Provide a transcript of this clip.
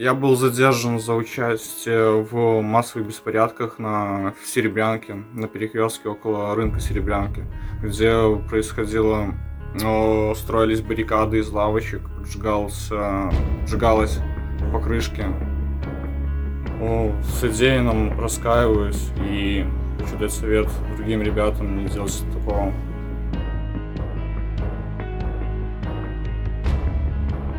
Я был задержан за участие в массовых беспорядках на в Серебрянке, на перекрестке около рынка Серебрянки, где происходило, ну, строились баррикады из лавочек, сжигался, сжигалась покрышки. Ну, содеянным раскаиваюсь и хочу дать совет другим ребятам не делать такого.